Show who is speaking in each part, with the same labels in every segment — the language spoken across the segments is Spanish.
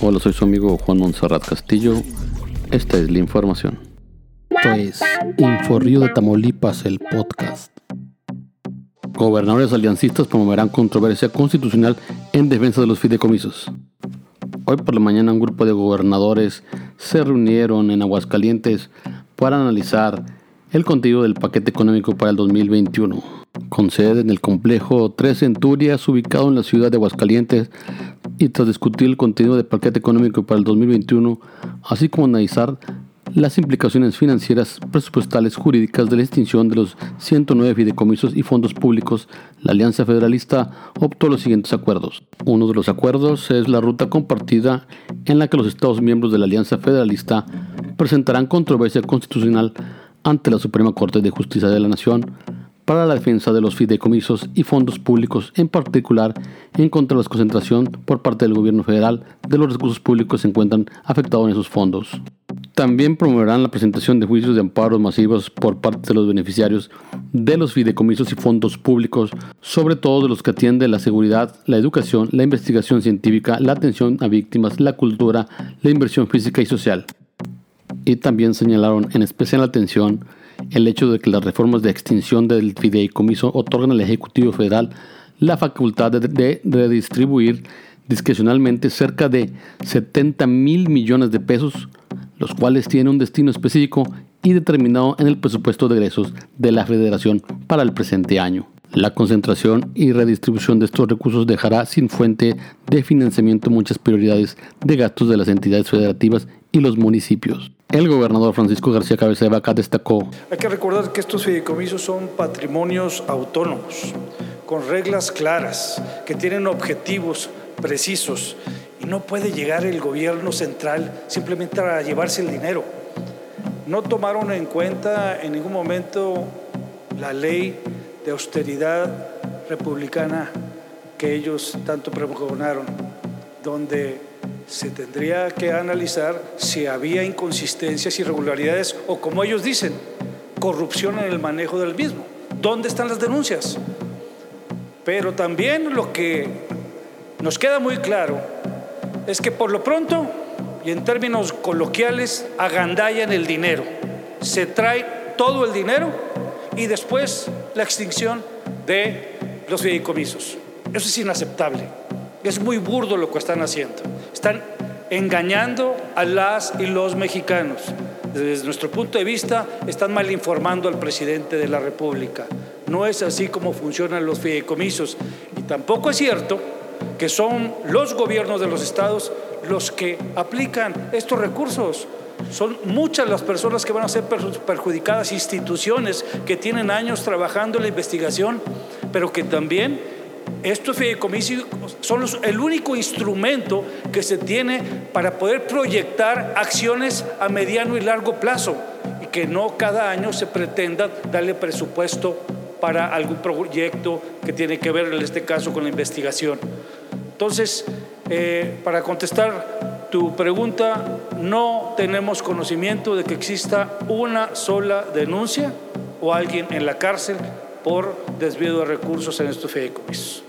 Speaker 1: Hola, soy su amigo Juan Monserrat Castillo. Esta es la información.
Speaker 2: Esto es Inforrío de Tamaulipas, el podcast.
Speaker 1: Gobernadores aliancistas promoverán controversia constitucional en defensa de los fideicomisos. Hoy por la mañana un grupo de gobernadores se reunieron en Aguascalientes para analizar el contenido del paquete económico para el 2021. Con sede en el complejo Tres Centurias, ubicado en la ciudad de Aguascalientes, y tras discutir el contenido del paquete económico para el 2021, así como analizar las implicaciones financieras, presupuestales, jurídicas de la extinción de los 109 fideicomisos y fondos públicos, la Alianza Federalista optó los siguientes acuerdos. Uno de los acuerdos es la ruta compartida en la que los Estados miembros de la Alianza Federalista presentarán controversia constitucional ante la Suprema Corte de Justicia de la Nación para la defensa de los fideicomisos y fondos públicos, en particular en contra de la concentración por parte del gobierno federal de los recursos públicos que se encuentran afectados en esos fondos. También promoverán la presentación de juicios de amparos masivos por parte de los beneficiarios de los fideicomisos y fondos públicos, sobre todo de los que atienden la seguridad, la educación, la investigación científica, la atención a víctimas, la cultura, la inversión física y social. Y también señalaron en especial atención el hecho de que las reformas de extinción del fideicomiso otorgan al Ejecutivo Federal la facultad de, redistribuir discrecionalmente cerca de 70 mil millones de pesos, los cuales tienen un destino específico y determinado en el presupuesto de egresos de la Federación para el presente año. La concentración y redistribución de estos recursos dejará sin fuente de financiamiento muchas prioridades de gastos de las entidades federativas y los municipios. El gobernador Francisco García Cabeza de Vaca destacó.
Speaker 3: Hay que recordar que estos fideicomisos son patrimonios autónomos, con reglas claras, que tienen objetivos precisos y no puede llegar el gobierno central simplemente a llevarse el dinero. No tomaron en cuenta en ningún momento la ley de austeridad republicana que ellos tanto pregonaron, donde se tendría que analizar si había inconsistencias, irregularidades o, como ellos dicen, corrupción en el manejo del mismo. ¿Dónde están las denuncias? Pero también lo que nos queda muy claro es que por lo pronto, y en términos coloquiales, agandallan el dinero. Se trae todo el dinero y después la extinción de los fideicomisos. Eso es inaceptable. Es muy burdo lo que están haciendo. Están engañando a las y los mexicanos. Desde nuestro punto de vista, están mal informando al presidente de la República. No es así como funcionan los fideicomisos. Y tampoco es cierto que son los gobiernos de los estados los que aplican estos recursos. Son muchas las personas que van a ser perjudicadas, instituciones que tienen años trabajando en la investigación, pero que también estos fideicomisos son el único instrumento que se tiene para poder proyectar acciones a mediano y largo plazo y que no cada año se pretenda darle presupuesto para algún proyecto que tiene que ver en este caso con la investigación. Entonces, eh, para contestar tu pregunta, no tenemos conocimiento de que exista una sola denuncia o alguien en la cárcel por desvío de recursos en estos fideicomisos.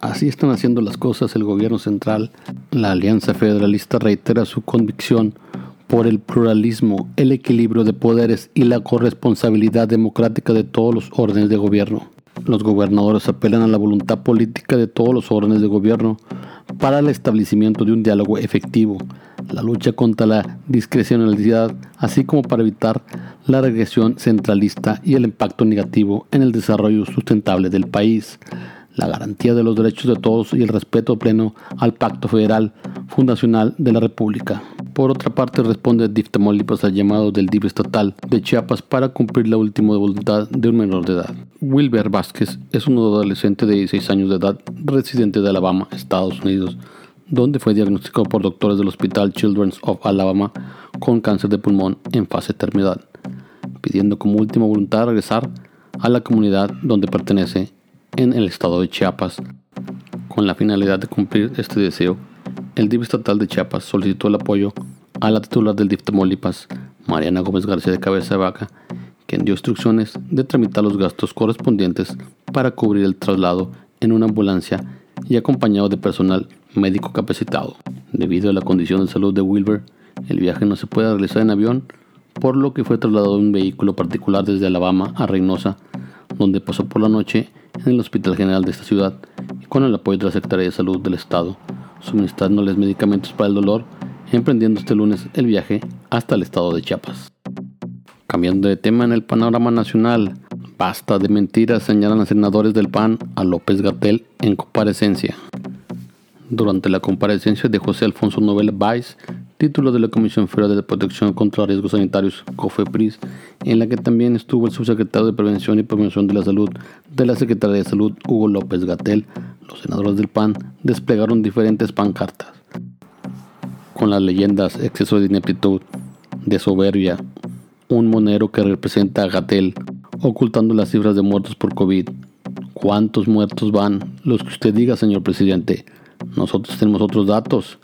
Speaker 1: Así están haciendo las cosas el gobierno central. La Alianza Federalista reitera su convicción por el pluralismo, el equilibrio de poderes y la corresponsabilidad democrática de todos los órdenes de gobierno. Los gobernadores apelan a la voluntad política de todos los órdenes de gobierno para el establecimiento de un diálogo efectivo, la lucha contra la discrecionalidad, así como para evitar la regresión centralista y el impacto negativo en el desarrollo sustentable del país la garantía de los derechos de todos y el respeto pleno al Pacto Federal Fundacional de la República. Por otra parte, responde DIF Tamaulipas al llamado del DIF estatal de Chiapas para cumplir la última voluntad de un menor de edad. Wilber Vázquez es un adolescente de 16 años de edad, residente de Alabama, Estados Unidos, donde fue diagnosticado por doctores del Hospital Children's of Alabama con cáncer de pulmón en fase terminal, pidiendo como última voluntad regresar a la comunidad donde pertenece en el estado de Chiapas. Con la finalidad de cumplir este deseo, el DIF estatal de Chiapas solicitó el apoyo a la titular del DIF Tamaulipas, Mariana Gómez García de Cabeza de Vaca, quien dio instrucciones de tramitar los gastos correspondientes para cubrir el traslado en una ambulancia y acompañado de personal médico capacitado. Debido a la condición de salud de Wilber, el viaje no se puede realizar en avión, por lo que fue trasladado en un vehículo particular desde Alabama a Reynosa, donde pasó por la noche en el Hospital General de esta ciudad y con el apoyo de la Secretaría de Salud del Estado, suministrándoles medicamentos para el dolor, emprendiendo este lunes el viaje hasta el estado de Chiapas. Cambiando de tema en el panorama nacional, basta de mentiras, señalan los senadores del PAN a López Gatel en comparecencia. Durante la comparecencia de José Alfonso Nobel Valls, título de la Comisión Federal de Protección contra Riesgos Sanitarios, COFEPRIS, en la que también estuvo el subsecretario de Prevención y Promoción de la Salud de la Secretaría de Salud, Hugo López Gatel, los senadores del PAN desplegaron diferentes pancartas con las leyendas exceso de ineptitud, de soberbia, un monero que representa a Gatel, ocultando las cifras de muertos por COVID. ¿Cuántos muertos van? Los que usted diga, señor presidente. Nosotros tenemos otros datos.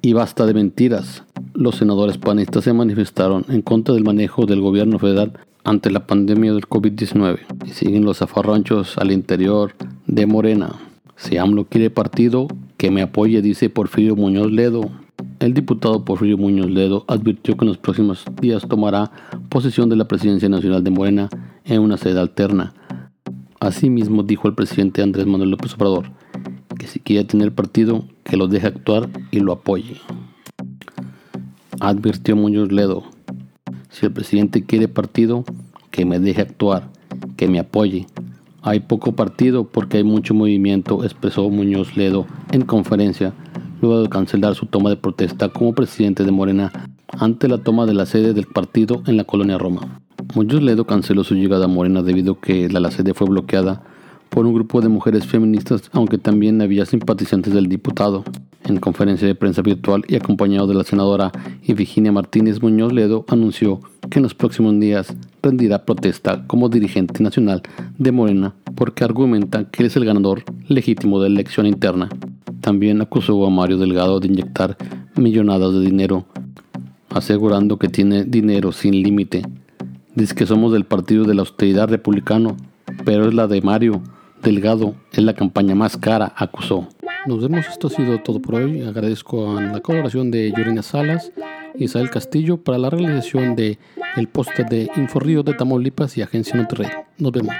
Speaker 1: Y basta de mentiras. Los senadores panistas se manifestaron en contra del manejo del gobierno federal ante la pandemia del COVID-19. Y siguen los zafarranchos al interior de Morena. Si AMLO quiere partido, que me apoye, dice Porfirio Muñoz Ledo. El diputado Porfirio Muñoz Ledo advirtió que en los próximos días tomará posesión de la presidencia nacional de Morena en una sede alterna. Asimismo dijo el presidente Andrés Manuel López Obrador que si quiere tener partido, que lo deje actuar y lo apoye. Advirtió Muñoz Ledo, si el presidente quiere partido, que me deje actuar, que me apoye. Hay poco partido porque hay mucho movimiento, expresó Muñoz Ledo en conferencia luego de cancelar su toma de protesta como presidente de Morena ante la toma de la sede del partido en la colonia Roma. Muñoz Ledo canceló su llegada a Morena debido a que la, sede fue bloqueada por un grupo de mujeres feministas, aunque también había simpatizantes del diputado. En conferencia de prensa virtual y acompañado de la senadora Virginia Martínez Muñoz Ledo anunció que en los próximos días rendirá protesta como dirigente nacional de Morena porque argumenta que es el ganador legítimo de la elección interna. También acusó a Mario Delgado de inyectar millonadas de dinero, asegurando que tiene dinero sin límite. Dice que somos del partido de la austeridad republicano, pero es la de Mario Delgado, es la campaña más cara, acusó.
Speaker 2: Nos vemos, esto ha sido todo por hoy. Agradezco a la colaboración de Yorina Salas y Isabel Castillo para la realización de el póster de Inforrío de Tamaulipas y Agencia Monterrey. Nos vemos.